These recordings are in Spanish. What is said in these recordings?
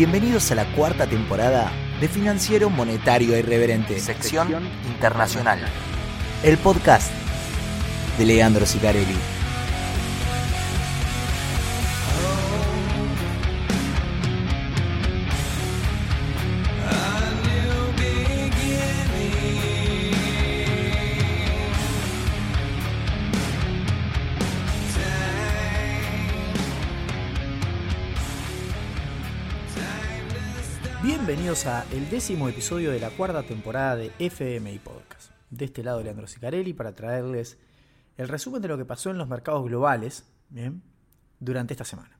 Bienvenidos a la cuarta temporada de Financiero Monetario Irreverente, sección internacional. El podcast de Leandro Sicarelli. A el décimo episodio de la cuarta temporada de FMI Podcast. De este lado Leandro Sicarelli para traerles el resumen de lo que pasó en los mercados globales durante esta semana.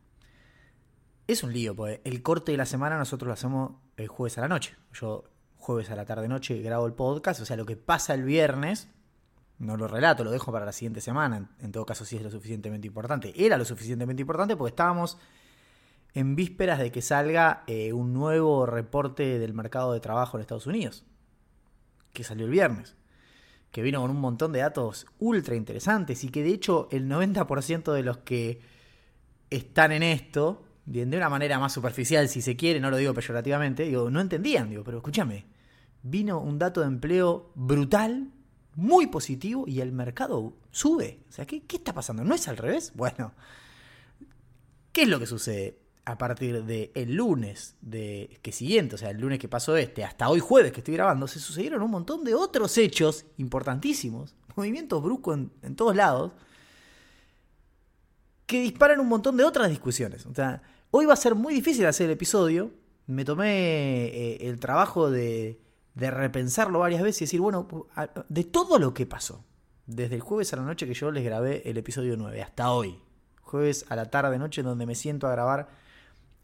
Es un lío, porque el corte de la semana nosotros lo hacemos el jueves a la noche. Yo jueves a la tarde-noche grabo el podcast, o sea, lo que pasa el viernes no lo relato, lo dejo para la siguiente semana. En todo caso, sí es lo suficientemente importante. Era lo suficientemente importante porque estábamos en vísperas de que salga eh, un nuevo reporte del mercado de trabajo en Estados Unidos, que salió el viernes, que vino con un montón de datos ultra interesantes y que de hecho el 90% de los que están en esto, de una manera más superficial si se quiere, no lo digo peyorativamente, digo, no entendían, digo, pero escúchame, vino un dato de empleo brutal, muy positivo y el mercado sube. O sea, ¿qué, qué está pasando? ¿No es al revés? Bueno, ¿qué es lo que sucede? A partir del el lunes de, que siguiente, o sea, el lunes que pasó este, hasta hoy jueves que estoy grabando, se sucedieron un montón de otros hechos importantísimos, movimientos bruscos en, todos lados, que disparan un montón de otras discusiones. O sea, hoy va a ser muy difícil hacer el episodio. Me tomé eh, el trabajo de, de repensarlo varias veces y decir, bueno, de todo lo que pasó, desde el jueves a la noche que yo les grabé el episodio 9 hasta hoy, jueves a la tarde noche donde me siento a grabar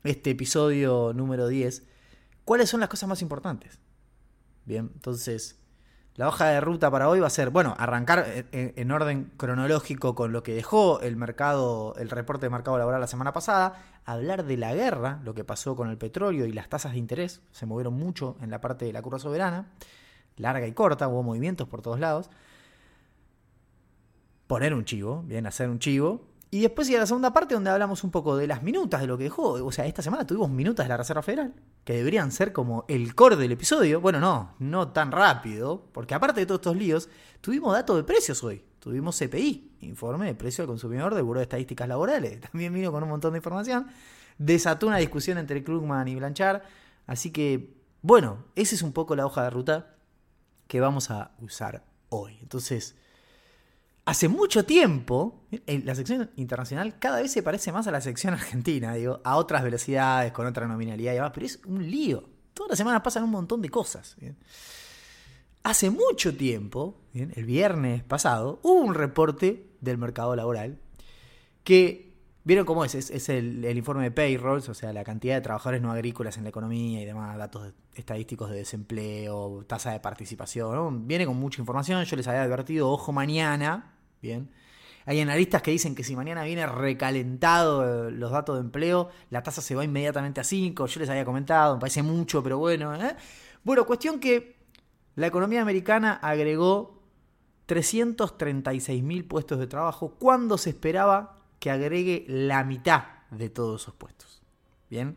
este episodio número 10, ¿cuáles son las cosas más importantes? Bien, entonces la hoja de ruta para hoy va a ser, bueno, arrancar en, orden cronológico con lo que dejó el mercado, el reporte de mercado laboral la semana pasada, hablar de la guerra, lo que pasó con el petróleo y las tasas de interés, se movieron mucho en la parte de la curva soberana, larga y corta, hubo movimientos por todos lados. Poner un chivo, bien, hacer un chivo, y después a la segunda parte donde hablamos un poco de las minutas de lo que dejó. O sea, esta semana tuvimos minutas de la Reserva Federal, que deberían ser como el core del episodio. Bueno, no, no tan rápido, porque aparte de todos estos líos, tuvimos datos de precios hoy. Tuvimos CPI, informe de precio al consumidor del Buró de Estadísticas Laborales. También vino con un montón de información. Desató una discusión entre Krugman y Blanchard. Así que, bueno, esa es un poco la hoja de ruta que vamos a usar hoy. Entonces, hace mucho tiempo, la sección internacional cada vez se parece más a la sección argentina, digo, a otras velocidades, con otra nominalidad y demás, pero es un lío. Todas las semanas pasan un montón de cosas. Hace mucho tiempo, el viernes pasado, hubo un reporte del mercado laboral que, ¿vieron cómo es? Es, el, informe de payrolls, o sea, la cantidad de trabajadores no agrícolas en la economía y demás, datos estadísticos de desempleo, tasa de participación, viene con mucha información, yo les había advertido, ojo mañana, Bien. Hay analistas que dicen que si mañana viene recalentado eh, los datos de empleo, la tasa se va inmediatamente a 5. Yo les había comentado, me parece mucho, pero bueno. ¿eh? Bueno, cuestión que la economía americana agregó 336 mil puestos de trabajo cuando se esperaba que agregue la mitad de todos esos puestos. Bien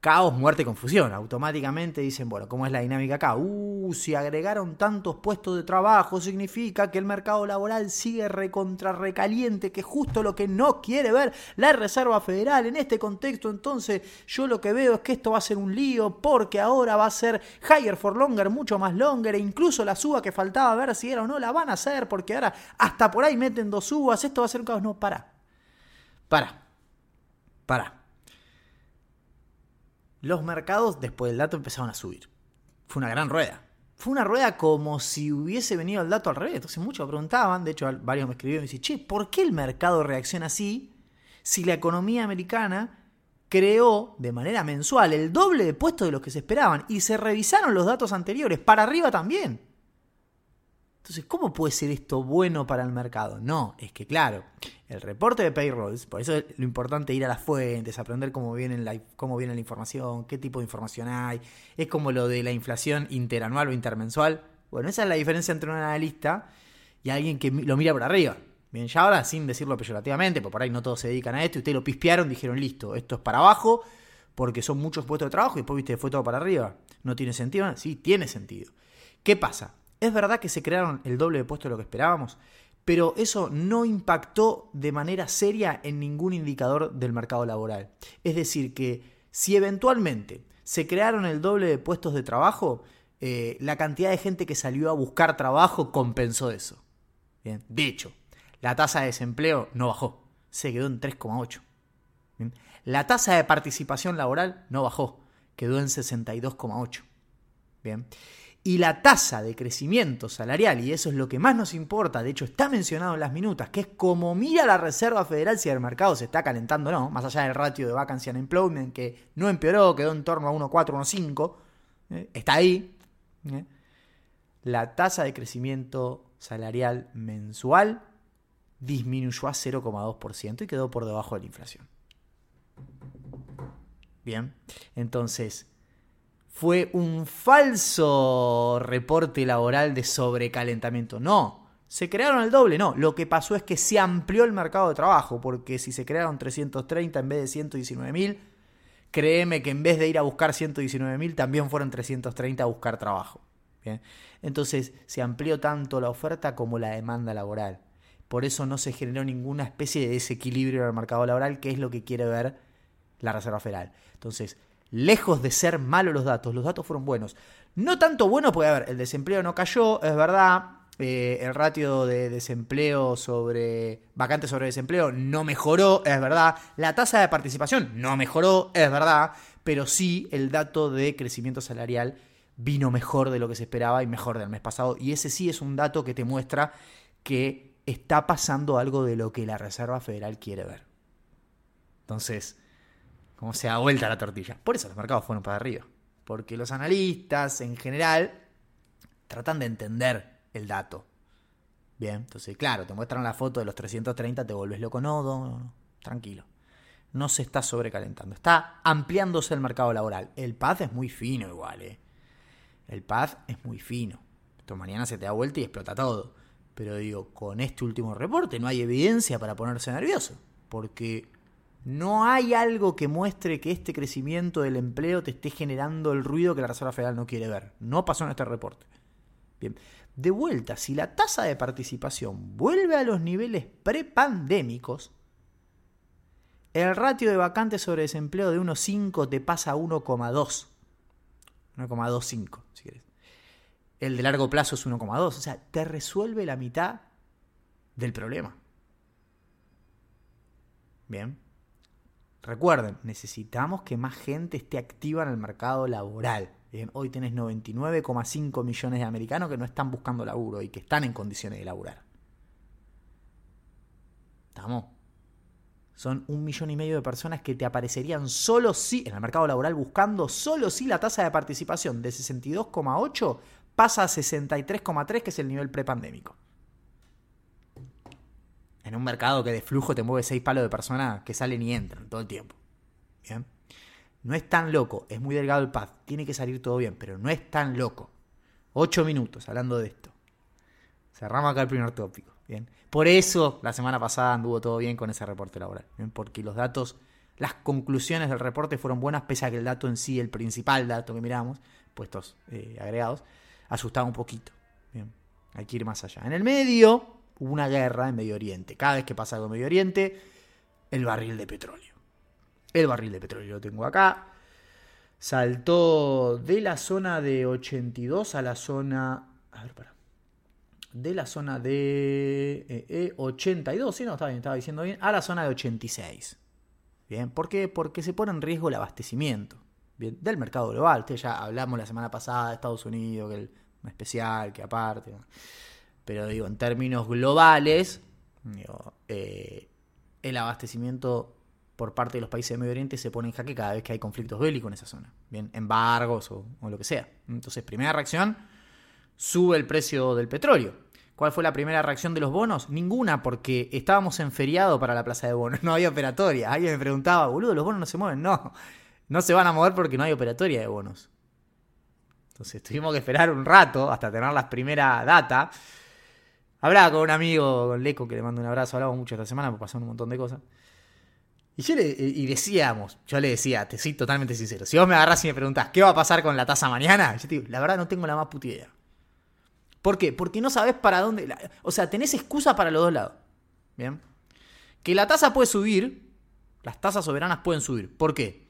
caos, muerte y confusión. Automáticamente dicen, bueno, ¿cómo es la dinámica acá? Uh, si agregaron tantos puestos de trabajo, significa que el mercado laboral sigue recontra recaliente, que es justo lo que no quiere ver la Reserva Federal. En este contexto, entonces, yo lo que veo es que esto va a ser un lío, porque ahora va a ser higher for longer, mucho más longer, e incluso la suba que faltaba ver si era o no, la van a hacer, porque ahora hasta por ahí meten dos subas, esto va a ser un caos. No, para. Para. Para los mercados después del dato empezaron a subir. Fue una gran rueda. Fue una rueda como si hubiese venido el dato al revés. Entonces muchos preguntaban, de hecho varios me escribieron y me dicen, che, ¿por qué el mercado reacciona así si la economía americana creó de manera mensual el doble de puestos de los que se esperaban y se revisaron los datos anteriores para arriba también? Entonces, ¿cómo puede ser esto bueno para el mercado? No, es que claro, el reporte de payrolls, por eso es lo importante ir a las fuentes, aprender cómo viene, la, cómo viene la información, qué tipo de información hay, es como lo de la inflación interanual o intermensual. Bueno, esa es la diferencia entre un analista y alguien que lo mira por arriba. Bien, ya ahora, sin decirlo peyorativamente, porque por ahí no todos se dedican a esto, y ustedes lo pispearon, dijeron, listo, esto es para abajo, porque son muchos puestos de trabajo y después viste fue todo para arriba. ¿No tiene sentido? Sí, tiene sentido. ¿Qué pasa? Es verdad que se crearon el doble de puestos de lo que esperábamos, pero eso no impactó de manera seria en ningún indicador del mercado laboral. Es decir, que si eventualmente se crearon el doble de puestos de trabajo, eh, la cantidad de gente que salió a buscar trabajo compensó eso. Bien. De hecho, la tasa de desempleo no bajó, se quedó en 3,8. La tasa de participación laboral no bajó, quedó en 62,8. Bien. Y la tasa de crecimiento salarial, y eso es lo que más nos importa, de hecho está mencionado en las minutas, que es como mira la Reserva Federal si el mercado se está calentando o no, más allá del ratio de vacancy and employment, que no empeoró, quedó en torno a 1,4, 1,5, ¿eh? está ahí. ¿eh? La tasa de crecimiento salarial mensual disminuyó a 0,2% y quedó por debajo de la inflación. Bien, entonces fue un falso reporte laboral de sobrecalentamiento. No, se crearon el doble, no. Lo que pasó es que se amplió el mercado de trabajo, porque si se crearon 330 en vez de 119 mil, créeme que en vez de ir a buscar 119 mil, también fueron 330 a buscar trabajo. Bien. Entonces se amplió tanto la oferta como la demanda laboral. Por eso no se generó ninguna especie de desequilibrio en el mercado laboral, que es lo que quiere ver la Reserva Federal. Entonces, lejos de ser malos los datos, los datos fueron buenos. No tanto bueno, porque a ver, el desempleo no cayó, es verdad. Eh, el ratio de desempleo sobre vacantes sobre desempleo no mejoró, es verdad. La tasa de participación no mejoró, es verdad. Pero sí el dato de crecimiento salarial vino mejor de lo que se esperaba y mejor del mes pasado. Y ese sí es un dato que te muestra que está pasando algo de lo que la Reserva Federal quiere ver. Entonces, cómo se da vuelta la tortilla. Por eso los mercados fueron para arriba. Porque los analistas en general tratan de entender el dato. Bien, entonces, claro, te muestran la foto de los 330, te vuelves loco. No, no, no, tranquilo. No se está sobrecalentando. Está ampliándose el mercado laboral. El PAD es muy fino igual, ¿eh? El PAD es muy fino. Esto mañana se te da vuelta y explota todo. Pero digo, con este último reporte no hay evidencia para ponerse nervioso. Porque no hay algo que muestre que este crecimiento del empleo te esté generando el ruido que la Reserva Federal no quiere ver. No pasó en este reporte. Bien. De vuelta, si la tasa de participación vuelve a los niveles prepandémicos, el ratio de vacantes sobre desempleo de 1,5 te pasa a 1,2. 1,25, si quieres. El de largo plazo es 1,2. O sea, te resuelve la mitad del problema. Bien. Recuerden, necesitamos que más gente esté activa en el mercado laboral. hoy tenés 99,5 millones de americanos que no están buscando laburo y que están en condiciones de laburar. ¿Estamos? Son un millón y medio de personas que te aparecerían solo si, en el mercado laboral, buscando solo si la tasa de participación de 62,8 pasa a 63,3, que es el nivel prepandémico en un mercado que de flujo te mueve seis palos de personas que salen y entran todo el tiempo. ¿Bien? No es tan loco, es muy delgado el pad, tiene que salir todo bien, pero no es tan loco. Ocho minutos hablando de esto. Cerramos acá el primer tópico. Bien. Por eso la semana pasada anduvo todo bien con ese reporte laboral. ¿bien? Porque los datos, las conclusiones del reporte fueron buenas, pese a que el dato en sí, el principal dato que miramos, puestos eh, agregados, asustaba un poquito. Bien. Hay que ir más allá. En el medio, una guerra en Medio Oriente. Cada vez que pasa algo en Medio Oriente, el barril de petróleo. El barril de petróleo lo tengo acá. Saltó de la zona de 82 a la zona... A ver, para. De la zona de 82, sí, no, estaba, bien, estaba diciendo bien, a la zona de 86. Bien, ¿por qué? Porque se pone en riesgo el abastecimiento. Bien, del mercado global. Ustedes ya hablamos la semana pasada de Estados Unidos, que el especial, que aparte. Pero digo, en términos globales, eh, el abastecimiento por parte de los países de Medio Oriente se pone en jaque cada vez que hay conflictos bélicos en esa zona. Bien, embargos o, lo que sea. Entonces, primera reacción, sube el precio del petróleo. ¿Cuál fue la primera reacción de los bonos? Ninguna, porque estábamos en feriado para la plaza de bonos, no había operatoria. Alguien me preguntaba, boludo, los bonos no se mueven. No, no se van a mover porque no hay operatoria de bonos. Entonces tuvimos que esperar un rato hasta tener las primeras data Hablaba con un amigo, con Leco, que le mando un abrazo, hablamos mucho esta semana, porque pasaron un montón de cosas. Y, yo le, y decíamos, yo le decía, te soy totalmente sincero, si vos me agarrás y me preguntás, ¿qué va a pasar con la tasa mañana? Yo te digo, la verdad no tengo la más puta idea. ¿Por qué? Porque no sabes para dónde... o sea, tenés excusa para los dos lados. ¿Bien? Que la tasa puede subir, las tasas soberanas pueden subir. ¿Por qué?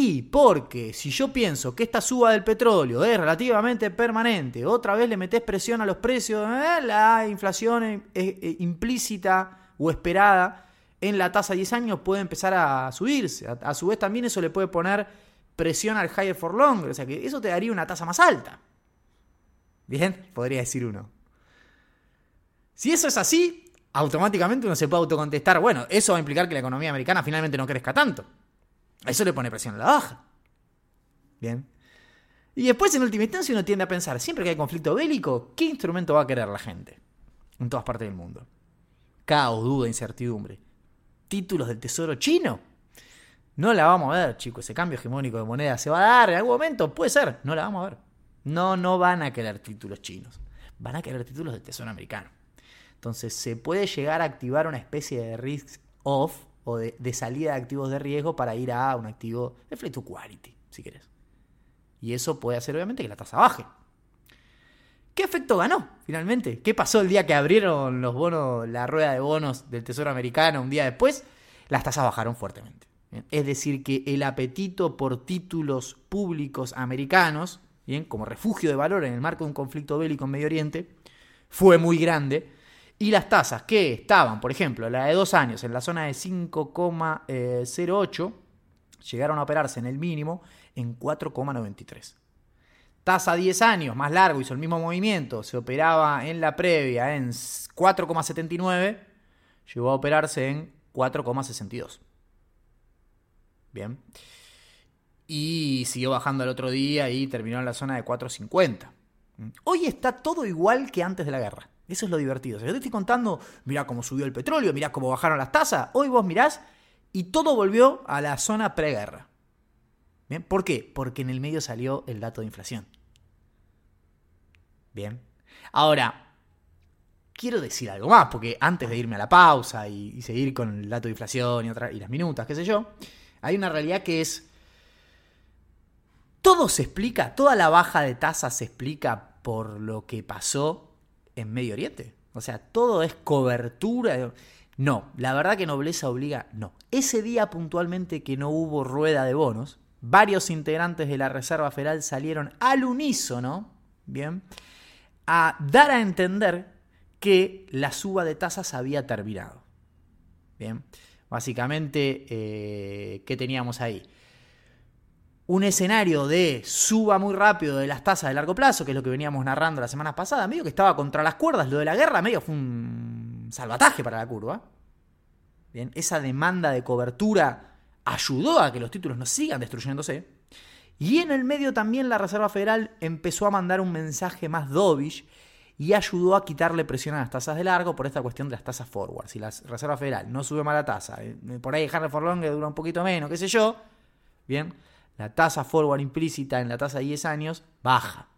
Y porque si yo pienso que esta suba del petróleo es relativamente permanente, otra vez le metes presión a los precios, eh, la inflación implícita o esperada en la tasa de 10 años puede empezar a subirse. A, su vez también eso le puede poner presión al higher for longer, o sea que eso te daría una tasa más alta. Bien, podría decir uno. Si eso es así, automáticamente uno se puede autocontestar, bueno, eso va a implicar que la economía americana finalmente no crezca tanto. Eso le pone presión a la baja. Bien. Y después, en última instancia, uno tiende a pensar, siempre que hay conflicto bélico, ¿qué instrumento va a querer la gente? En todas partes del mundo. Caos, duda, incertidumbre. ¿Títulos del tesoro chino? No la vamos a ver, chicos. Ese cambio hegemónico de moneda se va a dar en algún momento. Puede ser. No la vamos a ver. No, no van a querer títulos chinos. Van a querer títulos del tesoro americano. Entonces, se puede llegar a activar una especie de risk off o de, salida de activos de riesgo para ir a un activo de flight to quality, si querés. Y eso puede hacer obviamente que la tasa baje. ¿Qué efecto ganó finalmente? ¿Qué pasó el día que abrieron los bonos, la rueda de bonos del Tesoro americano un día después? Las tasas bajaron fuertemente. Es decir, que el apetito por títulos públicos americanos, bien, como refugio de valor en el marco de un conflicto bélico en Medio Oriente, fue muy grande y las tasas que estaban, por ejemplo, la de dos años en la zona de 5,08, llegaron a operarse en el mínimo en 4,93. Tasa 10 años, más largo, hizo el mismo movimiento, se operaba en la previa en 4,79, llegó a operarse en 4,62. Bien. Y siguió bajando el otro día y terminó en la zona de 4,50. Hoy está todo igual que antes de la guerra. Eso es lo divertido. yo te estoy contando, mirá cómo subió el petróleo, mirá cómo bajaron las tasas. Hoy vos mirás y todo volvió a la zona preguerra. ¿Bien? ¿Por qué? Porque en el medio salió el dato de inflación. Bien. Ahora, quiero decir algo más, porque antes de irme a la pausa y, seguir con el dato de inflación y, y las minutas, qué sé yo, hay una realidad que es... Todo se explica, toda la baja de tasas se explica por lo que pasó en Medio Oriente. O sea, todo es cobertura. No, la verdad que nobleza obliga, no. Ese día puntualmente que no hubo rueda de bonos, varios integrantes de la Reserva Federal salieron al unísono, ¿bien? A dar a entender que la suba de tasas había terminado. Bien, básicamente, eh, ¿qué teníamos ahí? Un escenario de suba muy rápido de las tasas de largo plazo, que es lo que veníamos narrando la semana pasada, medio que estaba contra las cuerdas, lo de la guerra medio fue un salvataje para la curva. Bien, esa demanda de cobertura ayudó a que los títulos no sigan destruyéndose. Y en el medio también la Reserva Federal empezó a mandar un mensaje más dovish y ayudó a quitarle presión a las tasas de largo por esta cuestión de las tasas forward. Si la Reserva Federal no sube más la tasa, eh, por ahí dejarle for long dura un poquito menos, qué sé yo, bien, la tasa forward implícita en la tasa de 10 años baja.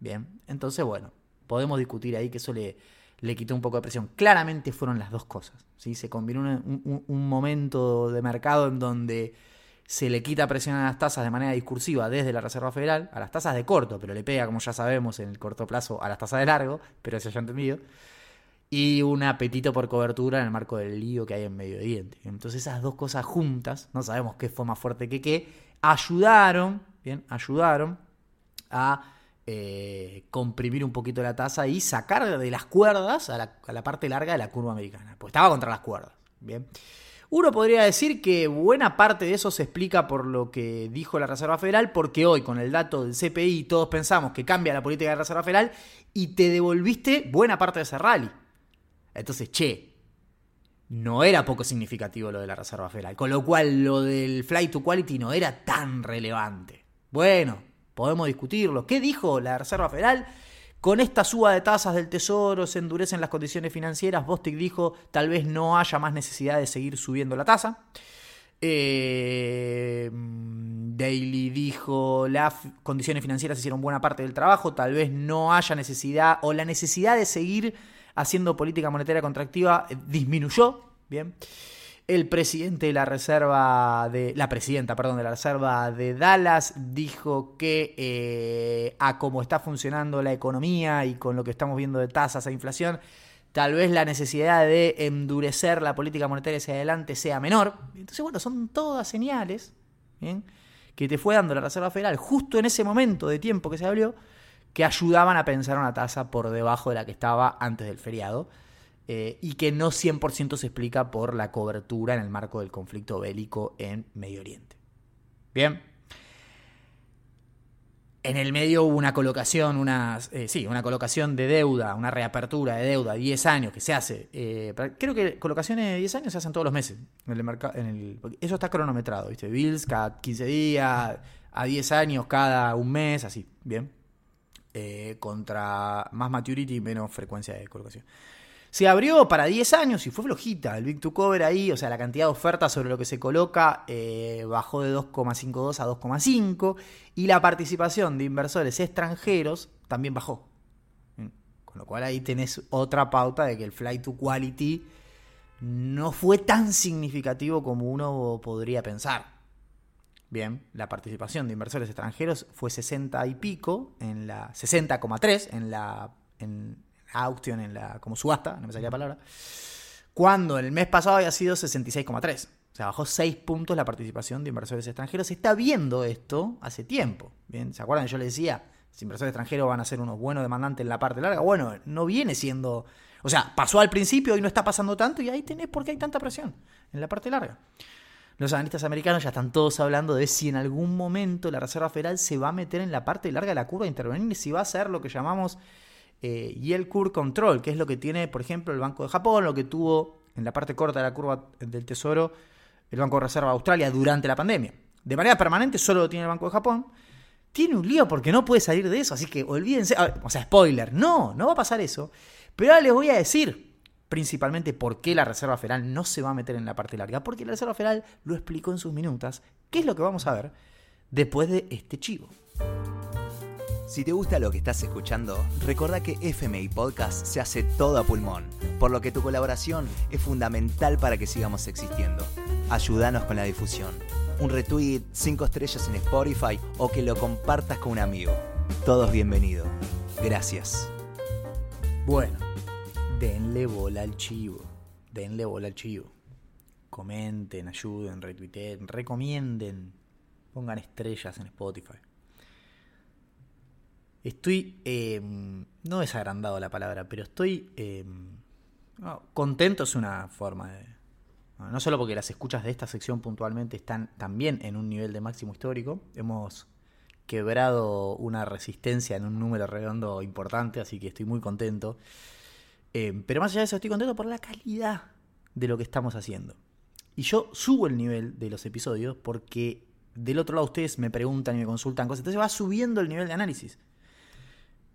Bien, entonces bueno, podemos discutir ahí que eso le, le quitó un poco de presión. Claramente fueron las dos cosas. ¿sí? Se combinó un, un, momento de mercado en donde se le quita presión a las tasas de manera discursiva desde la Reserva Federal, a las tasas de corto, pero le pega, como ya sabemos, en el corto plazo a las tasas de largo, pero eso ya entendido, y un apetito por cobertura en el marco del lío que hay en Medio Oriente. Entonces esas dos cosas juntas, no sabemos qué fue más fuerte que qué, ayudaron, bien, ayudaron a eh, comprimir un poquito la tasa y sacar de las cuerdas a la, parte larga de la curva americana, pues estaba contra las cuerdas, bien. Uno podría decir que buena parte de eso se explica por lo que dijo la Reserva Federal, porque hoy con el dato del CPI todos pensamos que cambia la política de la Reserva Federal y te devolviste buena parte de ese rally. Entonces, che, no era poco significativo lo de la Reserva Federal, con lo cual lo del flight to quality no era tan relevante. Bueno, podemos discutirlo. ¿Qué dijo la Reserva Federal? Con esta suba de tasas del Tesoro se endurecen las condiciones financieras. Bostic dijo tal vez no haya más necesidad de seguir subiendo la tasa. Eh, Daly dijo las condiciones financieras hicieron buena parte del trabajo. Tal vez no haya necesidad o la necesidad de seguir haciendo política monetaria contractiva eh, disminuyó. Bien. El presidente de la reserva de la presidenta, perdón, de la reserva de Dallas dijo que eh, a cómo está funcionando la economía y con lo que estamos viendo de tasas e inflación, tal vez la necesidad de endurecer la política monetaria hacia adelante sea menor. Entonces, bueno, son todas señales que te fue dando la Reserva Federal justo en ese momento de tiempo que se abrió, que ayudaban a pensar una tasa por debajo de la que estaba antes del feriado. Eh, y que no 100% se explica por la cobertura en el marco del conflicto bélico en Medio Oriente. Bien. En el medio hubo una colocación, una, eh, sí, una colocación de deuda, una reapertura de deuda, 10 años, que se hace. Eh, creo que colocaciones de 10 años se hacen todos los meses. En el en el, eso está cronometrado, ¿viste? Bills cada 15 días, a 10 años cada un mes, así, ¿bien? Contra más maturity y menos frecuencia de colocación. Se abrió para 10 años y fue flojita. El Big to Cover ahí, o sea, la cantidad de ofertas sobre lo que se coloca eh, bajó de 2,52 a 2,5 y la participación de inversores extranjeros también bajó. Mm, con lo cual ahí tenés otra pauta de que el flight to quality no fue tan significativo como uno podría pensar. Bien, la participación de inversores extranjeros fue 60 y pico, en la 60,3 en la en, auction, en la, como subasta, no me salía la palabra, cuando el mes pasado había sido 66,3. O sea, bajó 6 puntos la participación de inversores extranjeros. Se está viendo esto hace tiempo. Bien, ¿se acuerdan? Yo les decía, si inversores extranjeros van a ser unos buenos demandantes en la parte larga. Bueno, no viene siendo. O sea, pasó al principio y no está pasando tanto, y ahí tenés por qué hay tanta presión en la parte larga. Los analistas americanos ya están todos hablando de si en algún momento la Reserva Federal se va a meter en la parte larga de la curva de intervenir y si va a ser lo que llamamos eh, y el curve control, que es lo que tiene, por ejemplo, el Banco de Japón, lo que tuvo en la parte corta de la curva del Tesoro el Banco de Reserva de Australia durante la pandemia. De manera permanente solo lo tiene el Banco de Japón. Tiene un lío porque no puede salir de eso, así que olvídense. o sea, spoiler, no, no va a pasar eso. Pero ahora les voy a decir principalmente por qué la Reserva Federal no se va a meter en la parte larga. Porque la Reserva Federal lo explicó en sus minutas. ¿Qué es lo que vamos a ver después de este chivo? Si te gusta lo que estás escuchando, recuerda que FMI Podcast se hace todo a pulmón, por lo que tu colaboración es fundamental para que sigamos existiendo. Ayúdanos con la difusión. Un retweet, 5 estrellas en Spotify o que lo compartas con un amigo. Todos bienvenidos. Gracias. Bueno, denle bola al chivo. Denle bola al chivo. Comenten, ayuden, retuiteen, recomienden. Pongan estrellas en Spotify. Estoy, em, no desagrandado la palabra, pero estoy em, contento es una forma de... No solo porque las escuchas de esta sección puntualmente están también en un nivel de máximo histórico, hemos quebrado una resistencia en un número redondo importante, así que estoy muy contento. Em, pero más allá de eso, estoy contento por la calidad de lo que estamos haciendo. Y yo subo el nivel de los episodios porque del otro lado ustedes me preguntan y me consultan cosas, entonces va subiendo el nivel de análisis.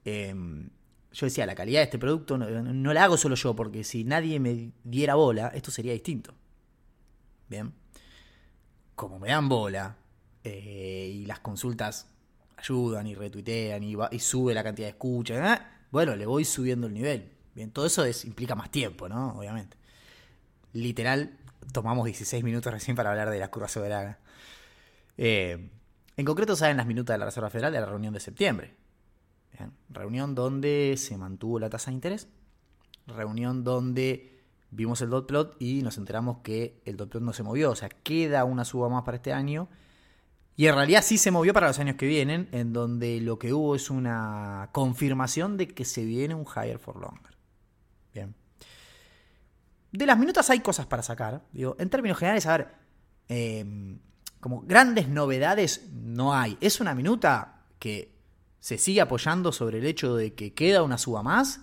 Em, yo decía, la calidad de este producto no, la hago solo yo, porque si nadie me diera bola, esto sería distinto. Bien. Como me dan bola eh, y las consultas ayudan y retuitean y, y sube la cantidad de escuchas, ¿eh? bueno, le voy subiendo el nivel. Bien, todo eso implica más tiempo, ¿no? Obviamente. Literal, tomamos 16 minutos recién para hablar de la curva soberana. Eh, en concreto, saben las minutas de la Reserva Federal de la reunión de septiembre. Reunión donde se mantuvo la tasa de interés. Reunión donde vimos el dot plot y nos enteramos que el dot plot no se movió. O sea, queda una suba más para este año. Y en realidad sí se movió para los años que vienen, en donde lo que hubo es una confirmación de que se viene un higher for longer. De las minutas hay cosas para sacar. Digo, en términos generales, a ver, em, como grandes novedades no hay. Es una minuta que se sigue apoyando sobre el hecho de que queda una suba más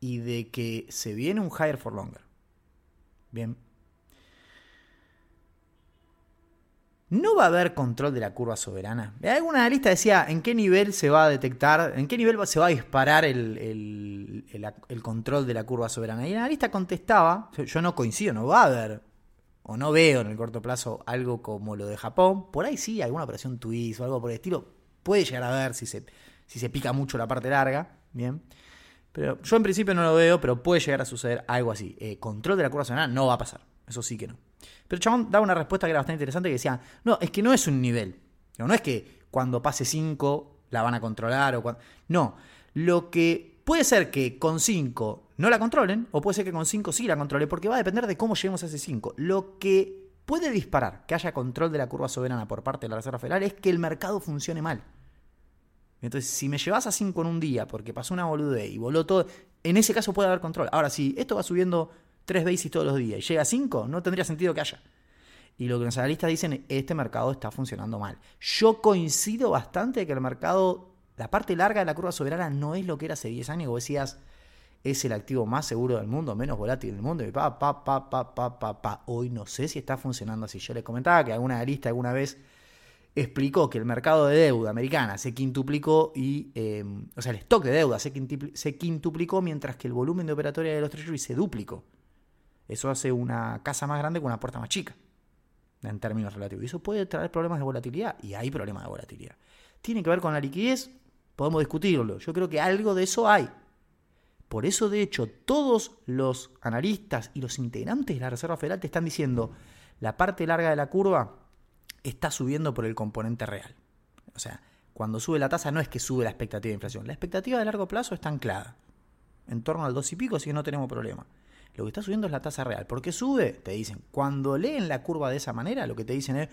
y de que se viene un higher for longer. Bien. No va a haber control de la curva soberana. Alguna analista decía en qué nivel se va a detectar, en qué nivel se va a disparar el control de la curva soberana. Y el analista contestaba, yo no coincido, no va a haber, o no veo en el corto plazo algo como lo de Japón. Por ahí sí, alguna operación twist o algo por el estilo, puede llegar a ver si se, si se pica mucho la parte larga, ¿bien? Pero yo en principio no lo veo, pero puede llegar a suceder algo así. Eh, control de la curva soberana no va a pasar, eso sí que no. Pero el chabón daba una respuesta que era bastante interesante que decía, no, es que no es un nivel. No es que cuando pase 5 la van a controlar o. No, lo que puede ser que con 5 no la controlen o puede ser que con 5 sí la controle porque va a depender de cómo lleguemos a ese 5. Lo que puede disparar que haya control de la curva soberana por parte de la Reserva Federal es que el mercado funcione mal. Entonces, si me llevas a 5 en un día porque pasó una boludez y voló todo, en ese caso puede haber control. Ahora, si esto va subiendo 3 basis todos los días y llega a 5, no tendría sentido que haya. Y lo que los analistas dicen, este mercado está funcionando mal. Yo coincido bastante que el mercado, la parte larga de la curva soberana no es lo que era hace 10 años, vos decías, es el activo más seguro del mundo, menos volátil del mundo, y pa, pa, pa, pa, pa, pa, pa. Hoy no sé si está funcionando así. Yo les comentaba que alguna analista alguna vez explicó que el mercado de deuda americana se quintuplicó y, eh, o sea, el stock de deuda se, quintuplicó mientras que el volumen de operatoria de los treasuries se duplicó. Eso hace una casa más grande con una puerta más chica, en términos relativos. Y eso puede traer problemas de volatilidad, y hay problemas de volatilidad. ¿Tiene que ver con la liquidez? Podemos discutirlo. Yo creo que algo de eso hay. Por eso, de hecho, todos los analistas y los integrantes de la Reserva Federal te están diciendo, la parte larga de la curva está subiendo por el componente real. O sea, cuando sube la tasa no es que sube la expectativa de inflación, la expectativa de largo plazo está anclada. En torno al 2 y pico, así que no tenemos problema. Lo que está subiendo es la tasa real. ¿Por qué sube? Te dicen, cuando leen la curva de esa manera, lo que te dicen es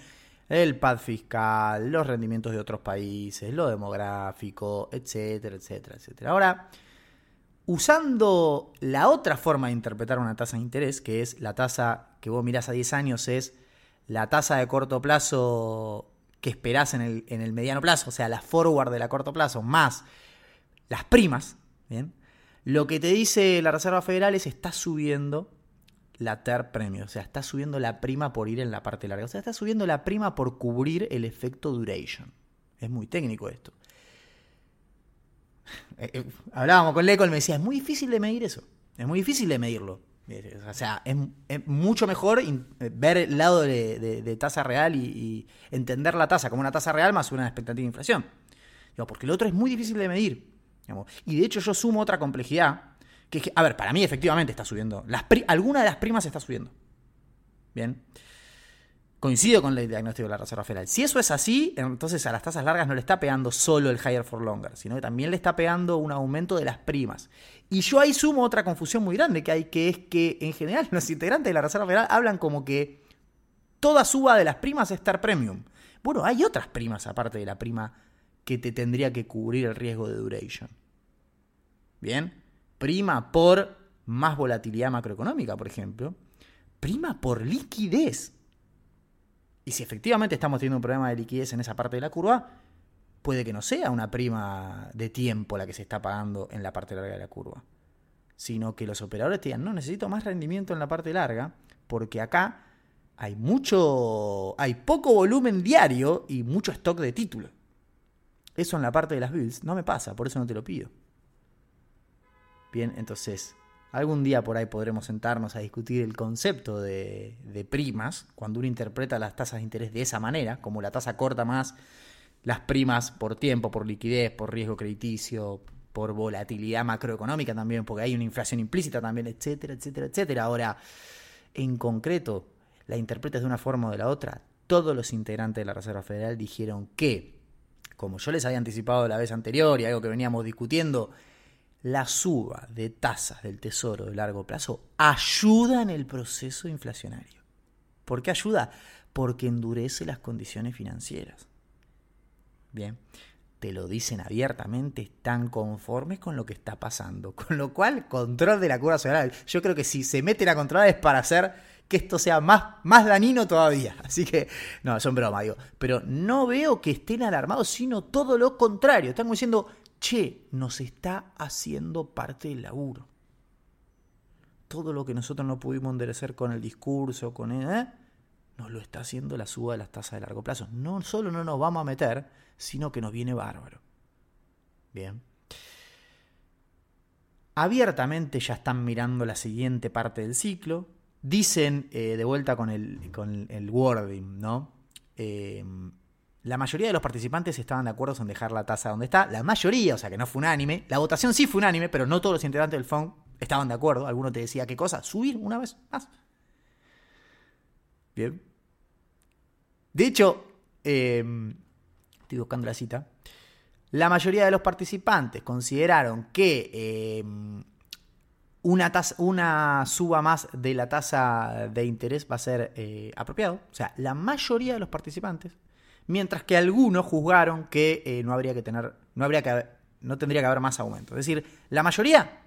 el pad fiscal, los rendimientos de otros países, lo demográfico, etcétera, etcétera, etcétera. Ahora, usando la otra forma de interpretar una tasa de interés, que es la tasa que vos mirás a 10 años, es la tasa de corto plazo que esperás en el, en el mediano plazo, o sea, la forward de la corto plazo, más las primas, ¿bien? Lo que te dice la Reserva Federal es está subiendo la TER premio, o sea, está subiendo la prima por ir en la parte larga, o sea, está subiendo la prima por cubrir el efecto duration. Es muy técnico esto. Eh, eh, hablábamos con Leco, y me decía, es muy difícil de medir eso, es muy difícil de medirlo. O sea, es, mucho mejor eh, ver el lado de, tasa real y, entender la tasa como una tasa real más una expectativa de inflación. porque el otro es muy difícil de medir. Y de hecho yo sumo otra complejidad, que a ver, para mí efectivamente está subiendo. Alguna de las primas está subiendo. Bien. Coincido con el diagnóstico de la Reserva Federal. Si eso es así, entonces a las tasas largas no le está pegando solo el higher for longer, sino que también le está pegando un aumento de las primas. Y yo ahí sumo otra confusión muy grande que hay, que es que en general los integrantes de la Reserva Federal hablan como que toda suba de las primas es estar premium. Bueno, hay otras primas aparte de la prima que te tendría que cubrir el riesgo de duration. Bien, prima por más volatilidad macroeconómica, por ejemplo, prima por liquidez. Y si efectivamente estamos teniendo un problema de liquidez en esa parte de la curva, puede que no sea una prima de tiempo la que se está pagando en la parte larga de la curva, sino que los operadores te digan, no, necesito más rendimiento en la parte larga, porque acá hay mucho, hay poco volumen diario y mucho stock de título. Eso en la parte de las bills no me pasa, por eso no te lo pido. Bien, entonces, algún día por ahí podremos sentarnos a discutir el concepto de, primas, cuando uno interpreta las tasas de interés de esa manera, como la tasa corta más las primas por tiempo, por liquidez, por riesgo crediticio, por volatilidad macroeconómica también, porque hay una inflación implícita también, etcétera, etcétera, etcétera. Ahora, en concreto, la interpretas de una forma o de la otra. Todos los integrantes de la Reserva Federal dijeron que, como yo les había anticipado la vez anterior y algo que veníamos discutiendo, la suba de tasas del tesoro de largo plazo ayuda en el proceso inflacionario. ¿Por qué ayuda? Porque endurece las condiciones financieras. Bien, te lo dicen abiertamente, están conformes con lo que está pasando. Con lo cual, control de la curva soberana. Yo creo que si se meten a controlar es para hacer que esto sea más, más dañino todavía. Así que, no, son broma, digo. Pero no veo que estén alarmados, sino todo lo contrario. Están diciendo, che, nos está haciendo parte del laburo. Todo lo que nosotros no pudimos enderecer con el discurso, con el, ¿eh? nos lo está haciendo la suba de las tasas de largo plazo. No solo no nos vamos a meter, sino que nos viene bárbaro. Bien. Abiertamente ya están mirando la siguiente parte del ciclo. Dicen, eh, de vuelta con el, con el wording, ¿no? Eh, la mayoría de los participantes estaban de acuerdo en dejar la tasa donde está. La mayoría, o sea que no fue unánime. La votación sí fue unánime, pero no todos los integrantes del FON estaban de acuerdo. Alguno te decía qué cosa, subir una vez más. Bien. De hecho, eh, estoy buscando la cita. La mayoría de los participantes consideraron que eh, una, tasa, una suba más de la tasa de interés va a ser eh, apropiado. O sea, la mayoría de los participantes. Mientras que algunos juzgaron que eh, no habría que tener, no habría que no tendría que haber más aumento. Es decir, la mayoría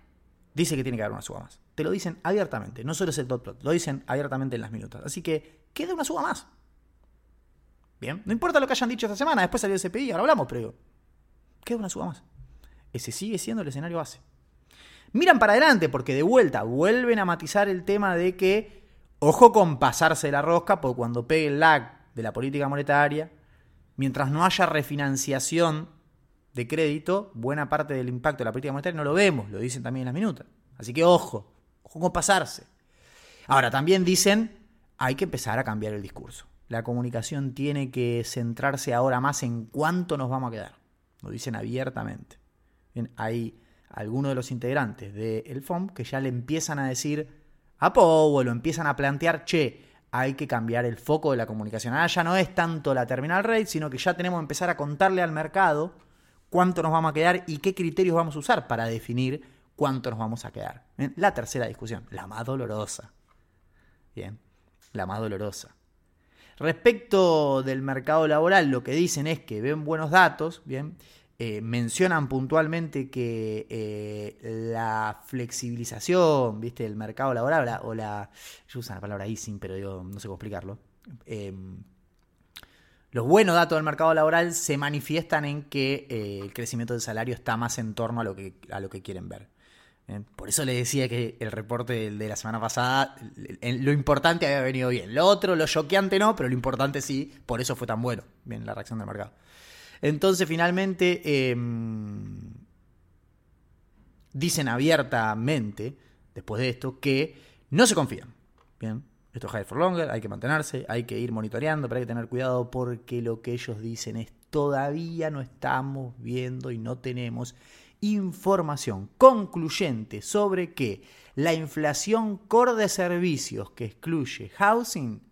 dice que tiene que haber una suba más. Te lo dicen abiertamente, no solo es el dot plot, lo dicen abiertamente en las minutas. Así que queda una suba más. Bien, no importa lo que hayan dicho esta semana, después salió el CPI, ahora hablamos, pero digo, queda una suba más. Ese sigue siendo el escenario base. Miran para adelante porque de vuelta vuelven a matizar el tema de que, ojo con pasarse la rosca, porque cuando pegue el lag de la política monetaria, mientras no haya refinanciación de crédito, buena parte del impacto de la política monetaria no lo vemos, lo dicen también en las minutas. Así que ojo, ojo con pasarse. Ahora, también dicen, hay que empezar a cambiar el discurso. La comunicación tiene que centrarse ahora más en cuánto nos vamos a quedar. Lo dicen abiertamente. Hay algunos de los integrantes del FOM que ya le empiezan a decir a Powell, lo empiezan a plantear, che, hay que cambiar el foco de la comunicación. Ahora ya no es tanto la terminal rate, sino que ya tenemos que empezar a contarle al mercado cuánto nos vamos a quedar y qué criterios vamos a usar para definir cuánto nos vamos a quedar. La tercera discusión, la más dolorosa. Bien, la más dolorosa. Respecto del mercado laboral, lo que dicen es que ven buenos datos, bien, eh, mencionan puntualmente que eh, la flexibilización, viste, del mercado laboral, la- o la, yo uso la palabra easing, pero yo no sé cómo explicarlo. Eh, los buenos datos del mercado laboral se manifiestan en que eh, el crecimiento del salario está más en torno a lo que, a lo que quieren ver. Por eso le decía que el reporte de la semana pasada, el- el- lo importante había venido bien. Lo otro, lo choqueante no, pero lo importante sí, por eso fue tan bueno, bien, la reacción del mercado. Entonces, finalmente, eh, dicen abiertamente, después de esto, que no se confían. Bien, esto es high for longer, hay que mantenerse, hay que ir monitoreando, pero hay que tener cuidado porque lo que ellos dicen es todavía no estamos viendo y no tenemos información concluyente sobre que la inflación core de servicios que excluye housing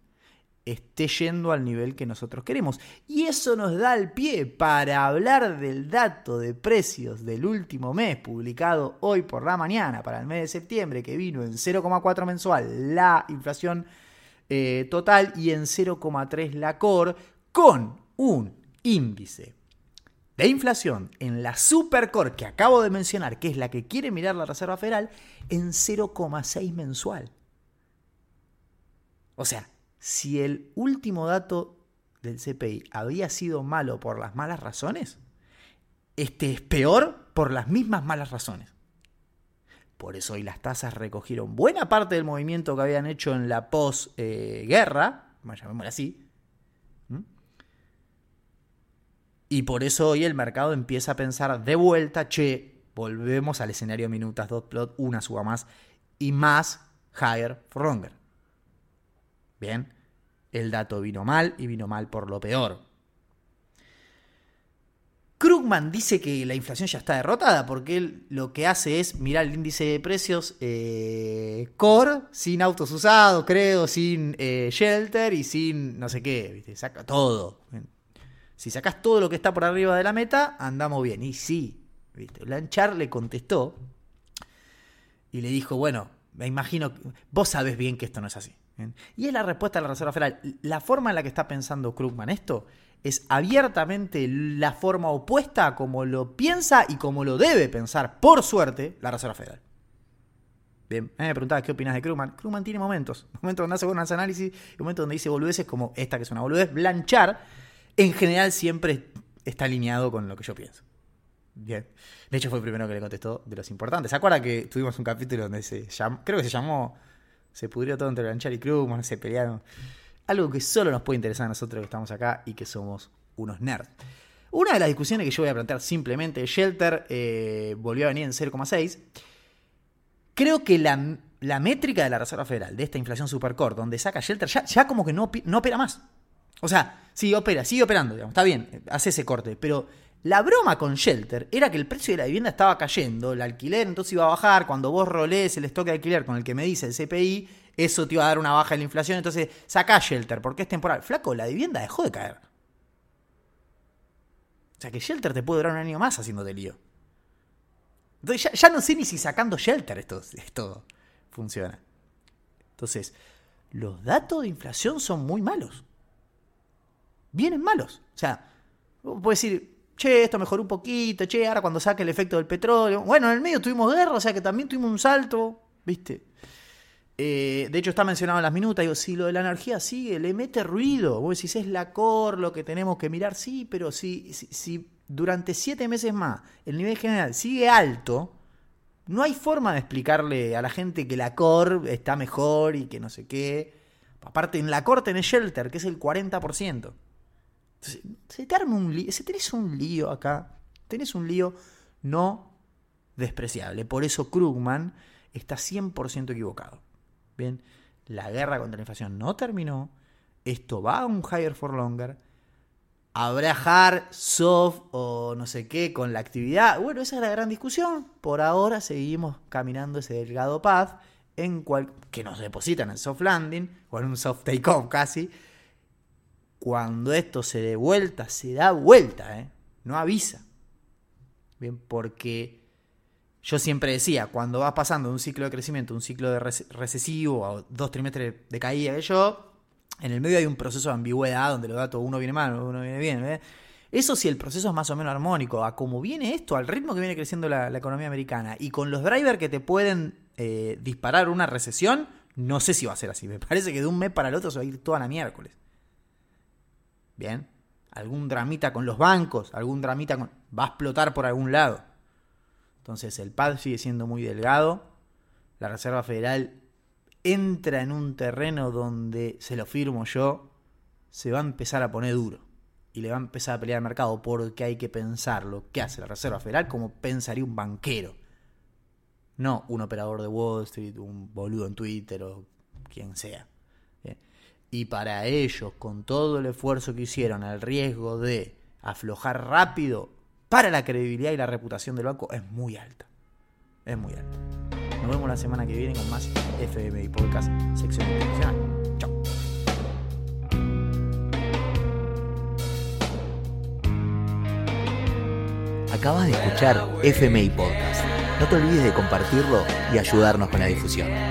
esté yendo al nivel que nosotros queremos. Y eso nos da el pie para hablar del dato de precios del último mes publicado hoy por la mañana para el mes de septiembre, que vino en 0,4 mensual la inflación eh, total y en 0,3 la core, con un índice de inflación en la supercore que acabo de mencionar, que es la que quiere mirar la Reserva Federal, en 0,6 mensual. O sea, si el último dato del CPI había sido malo por las malas razones, este es peor por las mismas malas razones. Por eso hoy las tasas recogieron buena parte del movimiento que habían hecho en la posguerra, llamémoslo así. ¿Mm? Y por eso hoy el mercado empieza a pensar de vuelta, che, volvemos al escenario minutas dot plot, una suba más y más higher for longer. Bien, el dato vino mal y vino mal por lo peor. Krugman dice que la inflación ya está derrotada porque él lo que hace es mirar el índice de precios eh, core, sin autos usados, creo, sin eh, shelter y sin no sé qué, ¿viste? saca todo. Si sacas todo lo que está por arriba de la meta, andamos bien. Y sí, ¿viste? Blanchard le contestó y le dijo, bueno, me imagino, vos sabés bien que esto no es así. Y es la respuesta de la Reserva Federal. La forma en la que está pensando Krugman esto es abiertamente la forma opuesta a como lo piensa y como lo debe pensar, por suerte, la Reserva Federal. Bien, a mí me preguntaba qué opinas de Krugman. Krugman tiene momentos, momentos donde hace buenos análisis y momentos donde dice boludeces como esta que es una boludez. Blanchard, en general, siempre está alineado con lo que yo pienso. Bien. De hecho, fue el primero que le contestó de los importantes. ¿Se acuerda que tuvimos un capítulo donde se llamó, creo que se llamó, se pudrió todo entre Blanchard y Krugman, se pelearon? Algo que solo nos puede interesar a nosotros que estamos acá y que somos unos nerds. Una de las discusiones que yo voy a plantear simplemente, Shelter eh, volvió a venir en 0,6. Creo que la, la, métrica de la Reserva Federal, de esta inflación supercore, donde saca Shelter, ya, ya como que no, no opera más. O sea, sí opera, sigue operando, digamos, está bien, hace ese corte, pero la broma con Shelter era que el precio de la vivienda estaba cayendo, el alquiler entonces iba a bajar, cuando vos rolés el stock de alquiler con el que me dice el CPI, eso te iba a dar una baja en la inflación, entonces saca Shelter, porque es temporal. Flaco, la vivienda dejó de caer. O sea que Shelter te puede durar un año más haciéndote lío. Entonces ya, no sé ni si sacando Shelter esto, esto funciona. Entonces, los datos de inflación son muy malos. Vienen malos. O sea, puedes decir, che, esto mejoró un poquito, che, ahora cuando saque el efecto del petróleo. Bueno, en el medio tuvimos guerra, o sea que también tuvimos un salto, ¿viste? Eh, de hecho, está mencionado en las minutas. Digo, si lo de la energía sigue, le mete ruido. Vos decís, es la core lo que tenemos que mirar. Sí, pero si, si, durante siete meses más el nivel general sigue alto, no hay forma de explicarle a la gente que la core está mejor y que no sé qué. Aparte, en la core tenés shelter, que es el 40%. Entonces, se te arma un lío. Si tenés un lío acá, tenés un lío no despreciable. Por eso Krugman está 100% equivocado. Bien, la guerra contra la inflación no terminó. Esto va a un higher for longer. Habrá hard, soft o no sé qué con la actividad. Bueno, esa es la gran discusión. Por ahora seguimos caminando ese delgado path en cual, que nos depositan en soft landing o en un soft takeoff casi. Cuando esto se dé vuelta, se da vuelta, ¿eh? no avisa. Bien, porque yo siempre decía, cuando vas pasando de un ciclo de crecimiento, un ciclo de recesivo, o dos trimestres de caída yo, en el medio hay un proceso de ambigüedad donde los datos uno viene mal, uno viene bien. ¿eh? Eso si el proceso es más o menos armónico, a cómo viene esto, al ritmo que viene creciendo la, economía americana y con los drivers que te pueden eh, disparar una recesión, no sé si va a ser así. Me parece que de un mes para el otro se va a ir toda la miércoles. Bien, algún dramita con los bancos, algún dramita con... va a explotar por algún lado. Entonces el pad sigue siendo muy delgado. La Reserva Federal entra en un terreno donde, se lo firmo yo, se va a empezar a poner duro. Y le va a empezar a pelear al mercado porque hay que pensar lo que hace la Reserva Federal como pensaría un banquero. No un operador de Wall Street, un boludo en Twitter o quien sea. Y para ellos, con todo el esfuerzo que hicieron, el riesgo de aflojar rápido, para la credibilidad y la reputación del banco es muy alta. Es muy alta. Nos vemos la semana que viene con más FMI Podcast, sección internacional. Chao. Acabas de escuchar FMI Podcast. No te olvides de compartirlo y ayudarnos con la difusión.